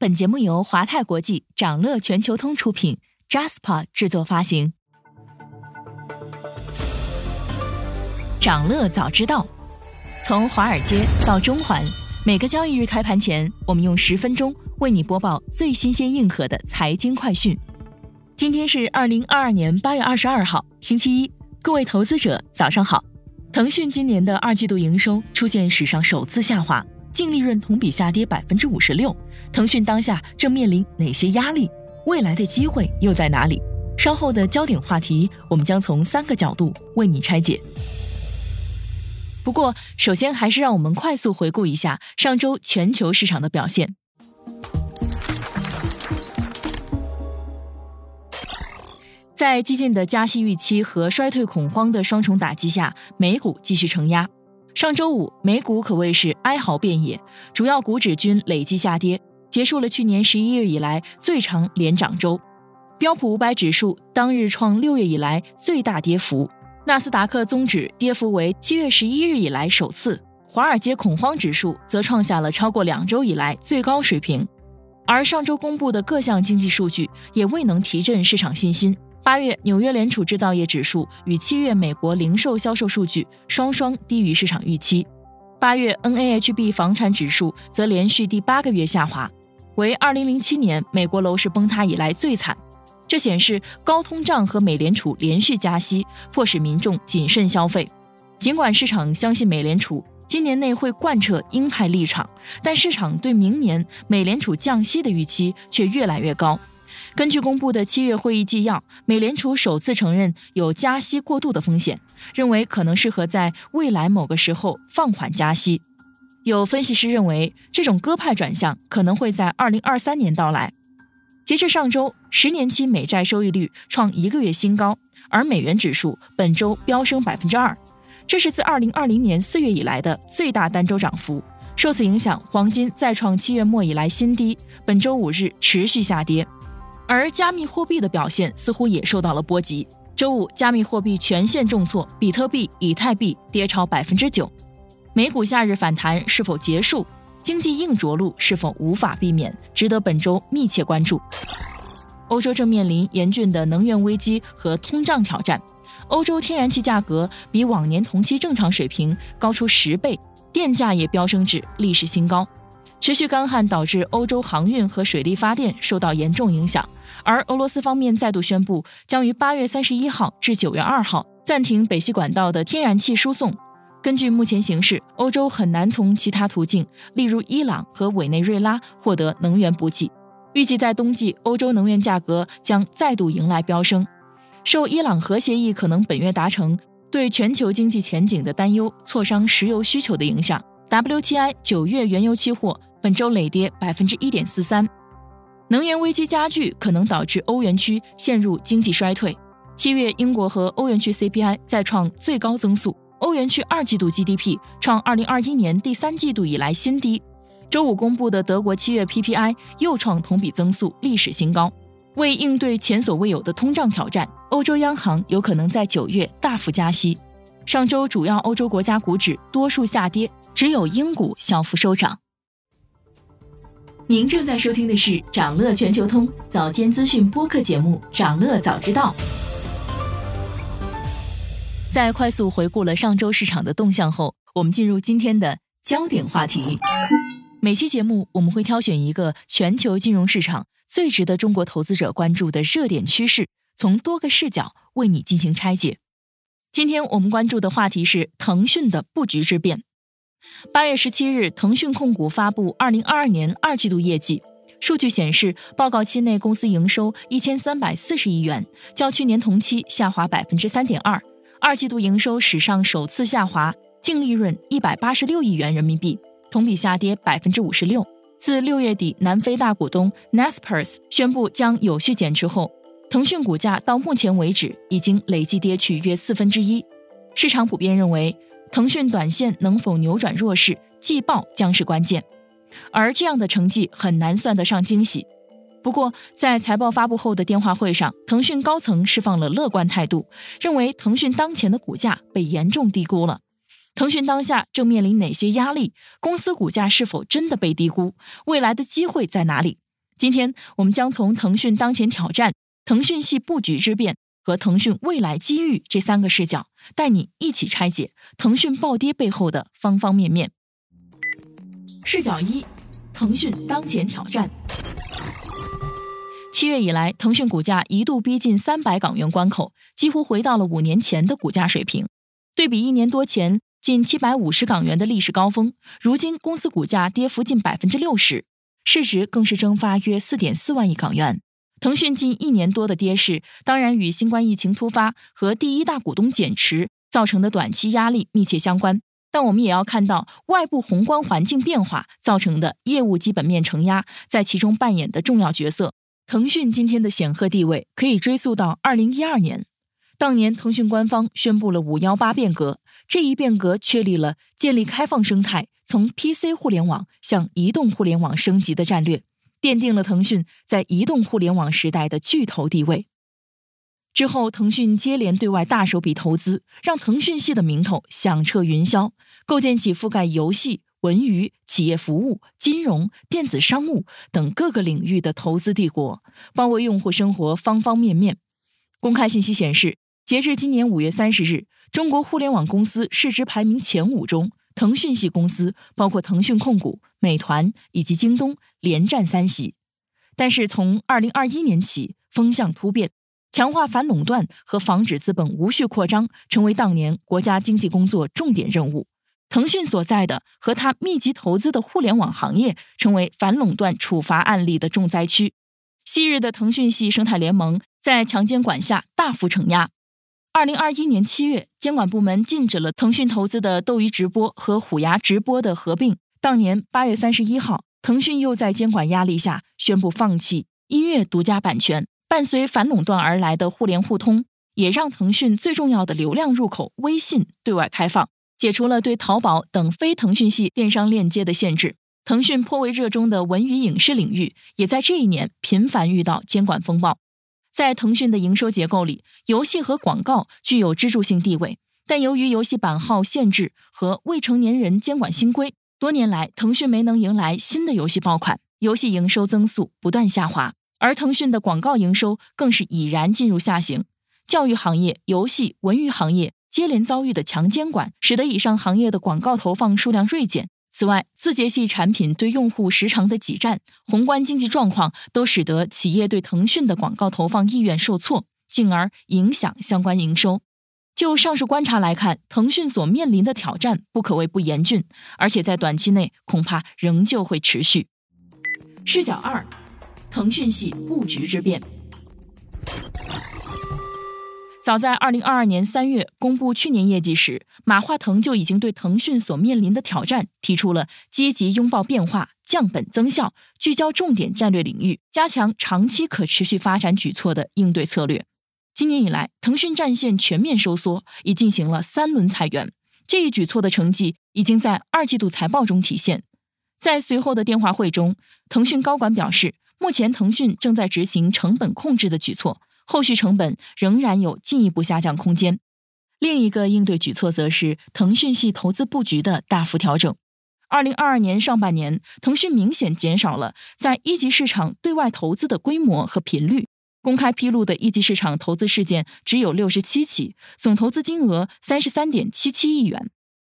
本节目由华泰国际、掌乐全球通出品，Jaspa 制作发行。掌乐早知道，从华尔街到中环，每个交易日开盘前，我们用十分钟为你播报最新鲜、硬核的财经快讯。今天是二零二二年八月二十二号，星期一，各位投资者早上好。腾讯今年的二季度营收出现史上首次下滑。净利润同比下跌百分之五十六，腾讯当下正面临哪些压力？未来的机会又在哪里？稍后的焦点话题，我们将从三个角度为你拆解。不过，首先还是让我们快速回顾一下上周全球市场的表现。在激进的加息预期和衰退恐慌的双重打击下，美股继续承压。上周五，美股可谓是哀嚎遍野，主要股指均累计下跌，结束了去年十一月以来最长连涨周。标普五百指数当日创六月以来最大跌幅，纳斯达克综指跌幅为七月十一日以来首次，华尔街恐慌指数则创下了超过两周以来最高水平。而上周公布的各项经济数据也未能提振市场信心。八月纽约联储制造业指数与七月美国零售销售数据双双低于市场预期。八月 NAHB 房产指数则连续第八个月下滑，为二零零七年美国楼市崩塌以来最惨。这显示高通胀和美联储连续加息，迫使民众谨慎消费。尽管市场相信美联储今年内会贯彻鹰派立场，但市场对明年美联储降息的预期却越来越高。根据公布的七月会议纪要，美联储首次承认有加息过度的风险，认为可能适合在未来某个时候放缓加息。有分析师认为，这种鸽派转向可能会在二零二三年到来。截至上周，十年期美债收益率创一个月新高，而美元指数本周飙升百分之二，这是自二零二零年四月以来的最大单周涨幅。受此影响，黄金再创七月末以来新低，本周五日持续下跌。而加密货币的表现似乎也受到了波及。周五，加密货币全线重挫，比特币、以太币跌超百分之九。美股夏日反弹是否结束？经济硬着陆是否无法避免？值得本周密切关注。欧洲正面临严峻的能源危机和通胀挑战，欧洲天然气价格比往年同期正常水平高出十倍，电价也飙升至历史新高。持续干旱导致欧洲航运和水力发电受到严重影响，而俄罗斯方面再度宣布将于八月三十一号至九月二号暂停北溪管道的天然气输送。根据目前形势，欧洲很难从其他途径，例如伊朗和委内瑞拉获得能源补给。预计在冬季，欧洲能源价格将再度迎来飙升。受伊朗核协议可能本月达成对全球经济前景的担忧挫伤石油需求的影响，WTI 九月原油期货。本周累跌百分之一点四三，能源危机加剧可能导致欧元区陷入经济衰退。七月，英国和欧元区 CPI 再创最高增速，欧元区二季度 GDP 创二零二一年第三季度以来新低。周五公布的德国七月 PPI 又创同比增速历史新高。为应对前所未有的通胀挑战，欧洲央行有可能在九月大幅加息。上周主要欧洲国家股指多数下跌，只有英股小幅收涨。您正在收听的是长乐全球通早间资讯播客节目《长乐早知道》。在快速回顾了上周市场的动向后，我们进入今天的焦点话题。每期节目我们会挑选一个全球金融市场最值得中国投资者关注的热点趋势，从多个视角为你进行拆解。今天我们关注的话题是腾讯的布局之变。八月十七日，腾讯控股发布二零二二年二季度业绩数据显示，报告期内公司营收一千三百四十亿元，较去年同期下滑百分之三点二。二季度营收史上首次下滑，净利润一百八十六亿元人民币，同比下跌百分之五十六。自六月底，南非大股东 Naspers 宣布将有序减持后，腾讯股价到目前为止已经累计跌去约四分之一。市场普遍认为。腾讯短线能否扭转弱势，季报将是关键，而这样的成绩很难算得上惊喜。不过，在财报发布后的电话会上，腾讯高层释放了乐观态度，认为腾讯当前的股价被严重低估了。腾讯当下正面临哪些压力？公司股价是否真的被低估？未来的机会在哪里？今天我们将从腾讯当前挑战、腾讯系布局之变和腾讯未来机遇这三个视角，带你一起拆解腾讯暴跌背后的方方面面。视角一：腾讯当前挑战。七月以来，腾讯股价一度逼近三百港元关口，几乎回到了五年前的股价水平。对比一年多前近七百五十港元的历史高峰，如今公司股价跌幅近百分之六十，市值更是蒸发约四点四万亿港元。腾讯近一年多的跌势，当然与新冠疫情突发和第一大股东减持造成的短期压力密切相关。但我们也要看到外部宏观环境变化造成的业务基本面承压在其中扮演的重要角色。腾讯今天的显赫地位可以追溯到二零一二年。当年，腾讯官方宣布了“五幺八”变革，这一变革确立了建立开放生态、从 PC 互联网向移动互联网升级的战略，奠定了腾讯在移动互联网时代的巨头地位。之后，腾讯接连对外大手笔投资，让腾讯系的名头响彻云霄，构建起覆盖游戏、文娱、企业服务、金融、电子商务等各个领域的投资帝国，包围用户生活方方面面。公开信息显示。截至今年五月三十日，中国互联网公司市值排名前五中，腾讯系公司包括腾讯控股、美团以及京东连占三席。但是从二零二一年起，风向突变，强化反垄断和防止资本无序扩张成为当年国家经济工作重点任务。腾讯所在的和他密集投资的互联网行业，成为反垄断处罚案例的重灾区。昔日的腾讯系生态联盟在强监管下大幅承压。二零二一年七月，监管部门禁止了腾讯投资的斗鱼直播和虎牙直播的合并。当年八月三十一号，腾讯又在监管压力下宣布放弃音乐独家版权。伴随反垄断而来的互联互通，也让腾讯最重要的流量入口微信对外开放，解除了对淘宝等非腾讯系电商链接的限制。腾讯颇为热衷的文娱影视领域，也在这一年频繁遇到监管风暴。在腾讯的营收结构里，游戏和广告具有支柱性地位。但由于游戏版号限制和未成年人监管新规，多年来腾讯没能迎来新的游戏爆款，游戏营收增速不断下滑。而腾讯的广告营收更是已然进入下行。教育行业、游戏、文娱行业接连遭遇的强监管，使得以上行业的广告投放数量锐减。此外，字节系产品对用户时长的挤占，宏观经济状况都使得企业对腾讯的广告投放意愿受挫，进而影响相关营收。就上述观察来看，腾讯所面临的挑战不可谓不严峻，而且在短期内恐怕仍旧会持续。视角二：腾讯系布局之变。早在二零二二年三月公布去年业绩时，马化腾就已经对腾讯所面临的挑战提出了积极拥抱变化、降本增效、聚焦重点战略领域、加强长期可持续发展举措的应对策略。今年以来，腾讯战线全面收缩，已进行了三轮裁员。这一举措的成绩已经在二季度财报中体现。在随后的电话会中，腾讯高管表示，目前腾讯正在执行成本控制的举措。后续成本仍然有进一步下降空间。另一个应对举措则是腾讯系投资布局的大幅调整。二零二二年上半年，腾讯明显减少了在一级市场对外投资的规模和频率。公开披露的一级市场投资事件只有六十七起，总投资金额三十三点七七亿元。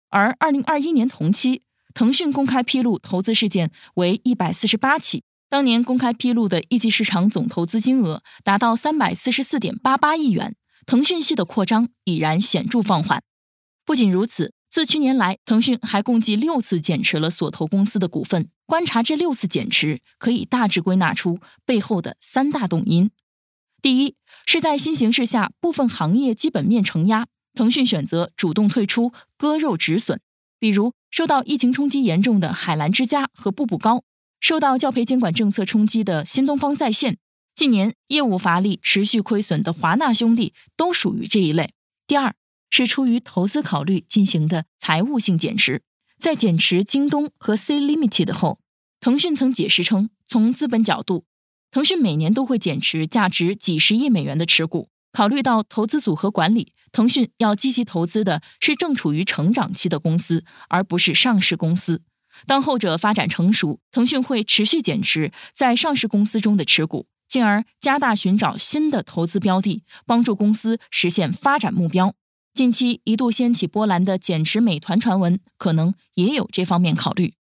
而二零二一年同期，腾讯公开披露投资事件为一百四十八起。当年公开披露的一级市场总投资金额达到三百四十四点八八亿元，腾讯系的扩张已然显著放缓。不仅如此，自去年来，腾讯还共计六次减持了所投公司的股份。观察这六次减持，可以大致归纳出背后的三大动因：第一，是在新形势下，部分行业基本面承压，腾讯选择主动退出，割肉止损。比如受到疫情冲击严重的海澜之家和步步高。受到教培监管政策冲击的新东方在线，近年业务乏力、持续亏损的华纳兄弟都属于这一类。第二是出于投资考虑进行的财务性减持，在减持京东和 C Limited 后，腾讯曾解释称，从资本角度，腾讯每年都会减持价值几十亿美元的持股。考虑到投资组合管理，腾讯要积极投资的是正处于成长期的公司，而不是上市公司。当后者发展成熟，腾讯会持续减持在上市公司中的持股，进而加大寻找新的投资标的，帮助公司实现发展目标。近期一度掀起波澜的减持美团传闻，可能也有这方面考虑。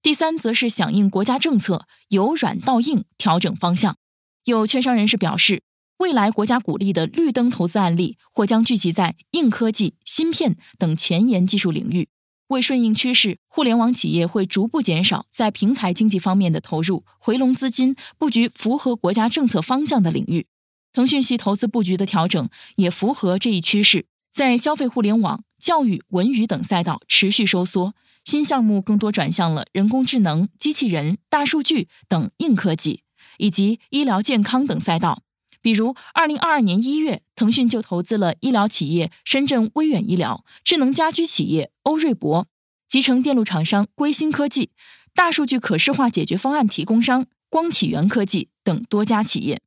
第三，则是响应国家政策，由软到硬调整方向。有券商人士表示，未来国家鼓励的绿灯投资案例或将聚集在硬科技、芯片等前沿技术领域。为顺应趋势，互联网企业会逐步减少在平台经济方面的投入，回笼资金，布局符合国家政策方向的领域。腾讯系投资布局的调整也符合这一趋势，在消费互联网、教育、文娱等赛道持续收缩，新项目更多转向了人工智能、机器人、大数据等硬科技，以及医疗健康等赛道。比如，二零二二年一月，腾讯就投资了医疗企业深圳威远医疗、智能家居企业欧瑞博、集成电路厂商硅芯科技、大数据可视化解决方案提供商光启源科技等多家企业。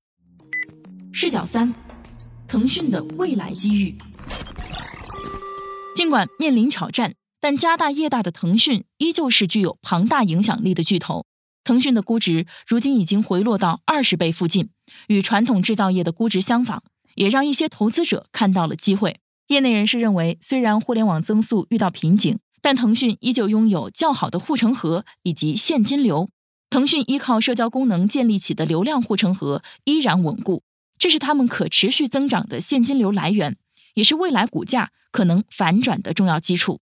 视角三：腾讯的未来机遇。尽管面临挑战，但家大业大的腾讯依旧是具有庞大影响力的巨头。腾讯的估值如今已经回落到二十倍附近，与传统制造业的估值相仿，也让一些投资者看到了机会。业内人士认为，虽然互联网增速遇到瓶颈，但腾讯依旧拥有较好的护城河以及现金流。腾讯依靠社交功能建立起的流量护城河依然稳固，这是他们可持续增长的现金流来源，也是未来股价可能反转的重要基础。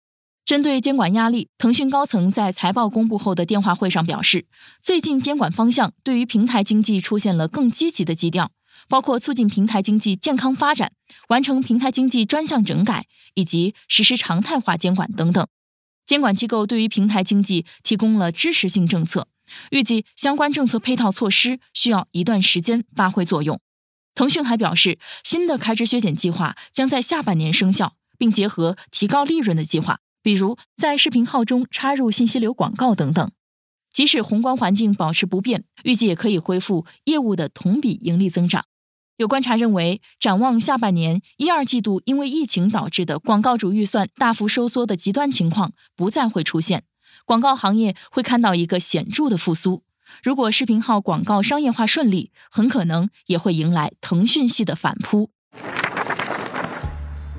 针对监管压力，腾讯高层在财报公布后的电话会上表示，最近监管方向对于平台经济出现了更积极的基调，包括促进平台经济健康发展、完成平台经济专项整改以及实施常态化监管等等。监管机构对于平台经济提供了支持性政策，预计相关政策配套措施需要一段时间发挥作用。腾讯还表示，新的开支削减计划将在下半年生效，并结合提高利润的计划。比如在视频号中插入信息流广告等等，即使宏观环境保持不变，预计也可以恢复业务的同比盈利增长。有观察认为，展望下半年一二季度，因为疫情导致的广告主预算大幅收缩的极端情况不再会出现，广告行业会看到一个显著的复苏。如果视频号广告商业化顺利，很可能也会迎来腾讯系的反扑。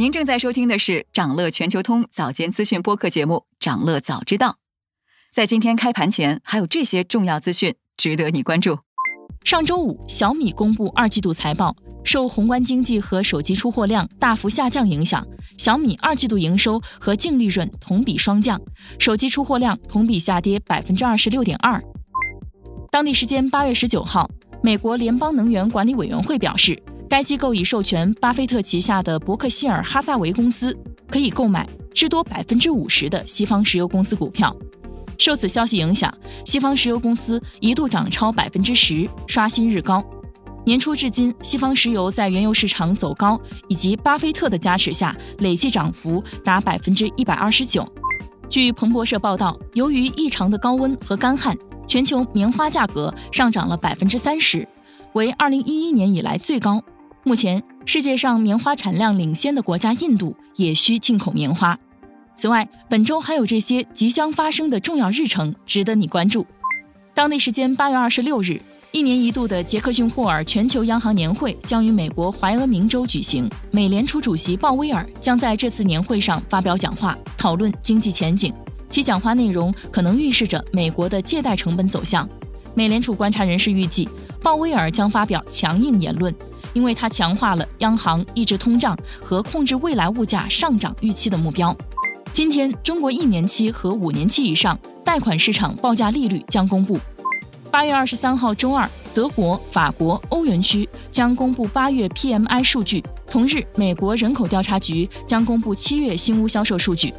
您正在收听的是长乐全球通早间资讯播客节目《长乐早知道》。在今天开盘前，还有这些重要资讯值得你关注。上周五，小米公布二季度财报，受宏观经济和手机出货量大幅下降影响，小米二季度营收和净利润同比双降，手机出货量同比下跌百分之二十六点二。当地时间八月十九号，美国联邦能源管理委员会表示。该机构已授权巴菲特旗下的伯克希尔哈萨维公司可以购买至多百分之五十的西方石油公司股票。受此消息影响，西方石油公司一度涨超百分之十，刷新日高。年初至今，西方石油在原油市场走高以及巴菲特的加持下，累计涨幅达百分之一百二十九。据彭博社报道，由于异常的高温和干旱，全球棉花价格上涨了百分之三十，为二零一一年以来最高。目前，世界上棉花产量领先的国家印度也需进口棉花。此外，本周还有这些即将发生的重要日程值得你关注。当地时间八月二十六日，一年一度的杰克逊霍尔全球央行年会将于美国怀俄明州举行。美联储主席鲍威尔将在这次年会上发表讲话，讨论经济前景。其讲话内容可能预示着美国的借贷成本走向。美联储观察人士预计，鲍威尔将发表强硬言论。因为它强化了央行抑制通胀和控制未来物价上涨预期的目标。今天，中国一年期和五年期以上贷款市场报价利率将公布。八月二十三号周二，德国、法国、欧元区将公布八月 PMI 数据。同日，美国人口调查局将公布七月新屋销售数据。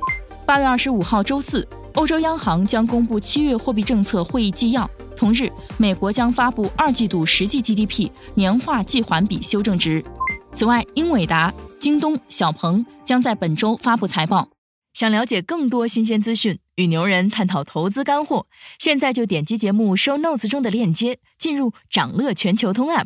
八月二十五号周四，欧洲央行将公布七月货币政策会议纪要。同日，美国将发布二季度实际 GDP 年化季环比修正值。此外，英伟达、京东、小鹏将在本周发布财报。想了解更多新鲜资讯，与牛人探讨投资干货，现在就点击节目 show notes 中的链接，进入掌乐全球通 app。